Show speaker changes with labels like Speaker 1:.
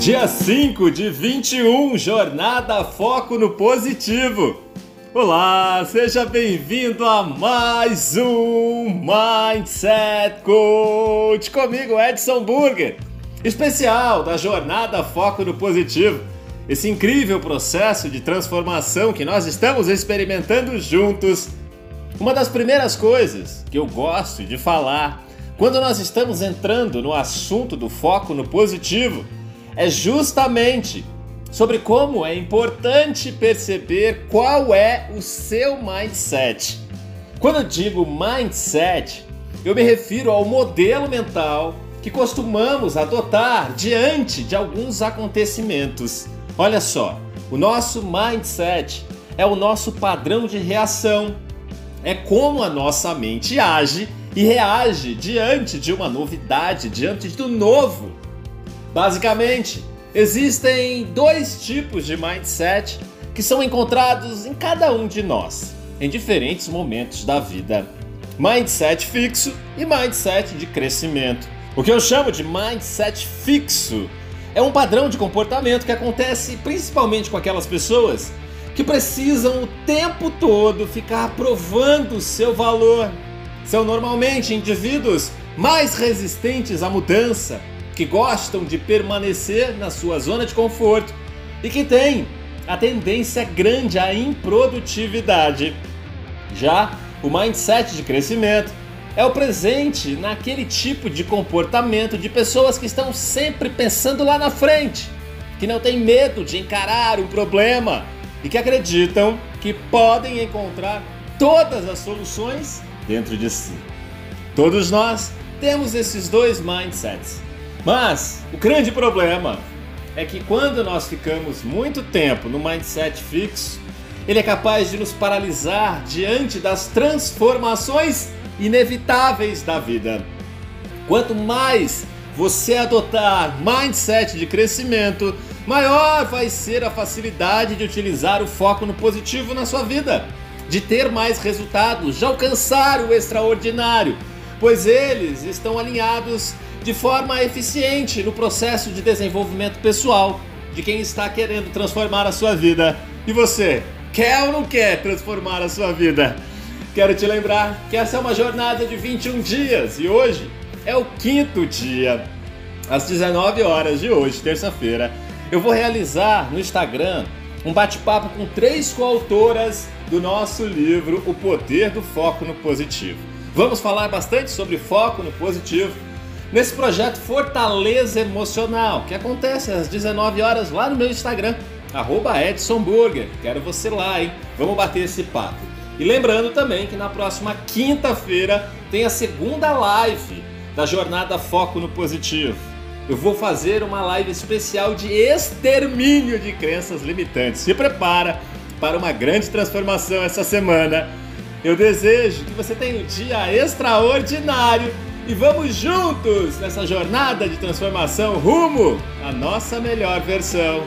Speaker 1: Dia 5 de 21, Jornada Foco no Positivo. Olá, seja bem-vindo a mais um Mindset Coach comigo, Edson Burger, especial da Jornada Foco no Positivo. Esse incrível processo de transformação que nós estamos experimentando juntos. Uma das primeiras coisas que eu gosto de falar quando nós estamos entrando no assunto do foco no positivo é justamente sobre como é importante perceber qual é o seu mindset. Quando eu digo mindset, eu me refiro ao modelo mental que costumamos adotar diante de alguns acontecimentos. Olha só, o nosso mindset é o nosso padrão de reação, é como a nossa mente age e reage diante de uma novidade, diante do novo. Basicamente, existem dois tipos de mindset que são encontrados em cada um de nós, em diferentes momentos da vida: mindset fixo e mindset de crescimento. O que eu chamo de mindset fixo é um padrão de comportamento que acontece principalmente com aquelas pessoas que precisam o tempo todo ficar provando seu valor. São normalmente indivíduos mais resistentes à mudança, que gostam de permanecer na sua zona de conforto e que têm a tendência grande à improdutividade. Já o mindset de crescimento é o presente naquele tipo de comportamento de pessoas que estão sempre pensando lá na frente, que não têm medo de encarar o problema e que acreditam que podem encontrar todas as soluções dentro de si. Todos nós temos esses dois mindsets. Mas o grande problema é que quando nós ficamos muito tempo no mindset fixo, ele é capaz de nos paralisar diante das transformações inevitáveis da vida. Quanto mais você adotar mindset de crescimento, maior vai ser a facilidade de utilizar o foco no positivo na sua vida, de ter mais resultados, de alcançar o extraordinário, pois eles estão alinhados de forma eficiente no processo de desenvolvimento pessoal de quem está querendo transformar a sua vida. E você, quer ou não quer transformar a sua vida? Quero te lembrar que essa é uma jornada de 21 dias e hoje é o quinto dia. Às 19 horas de hoje, terça-feira, eu vou realizar no Instagram um bate-papo com três coautoras do nosso livro O Poder do Foco no Positivo. Vamos falar bastante sobre foco no positivo nesse projeto Fortaleza Emocional, que acontece às 19 horas lá no meu Instagram, @edsonburger. Quero você lá, hein? Vamos bater esse papo. E lembrando também que na próxima quinta-feira tem a segunda live da jornada Foco no Positivo. Eu vou fazer uma live especial de extermínio de crenças limitantes. Se prepara para uma grande transformação essa semana. Eu desejo que você tenha um dia extraordinário e vamos juntos nessa jornada de transformação rumo à nossa melhor versão.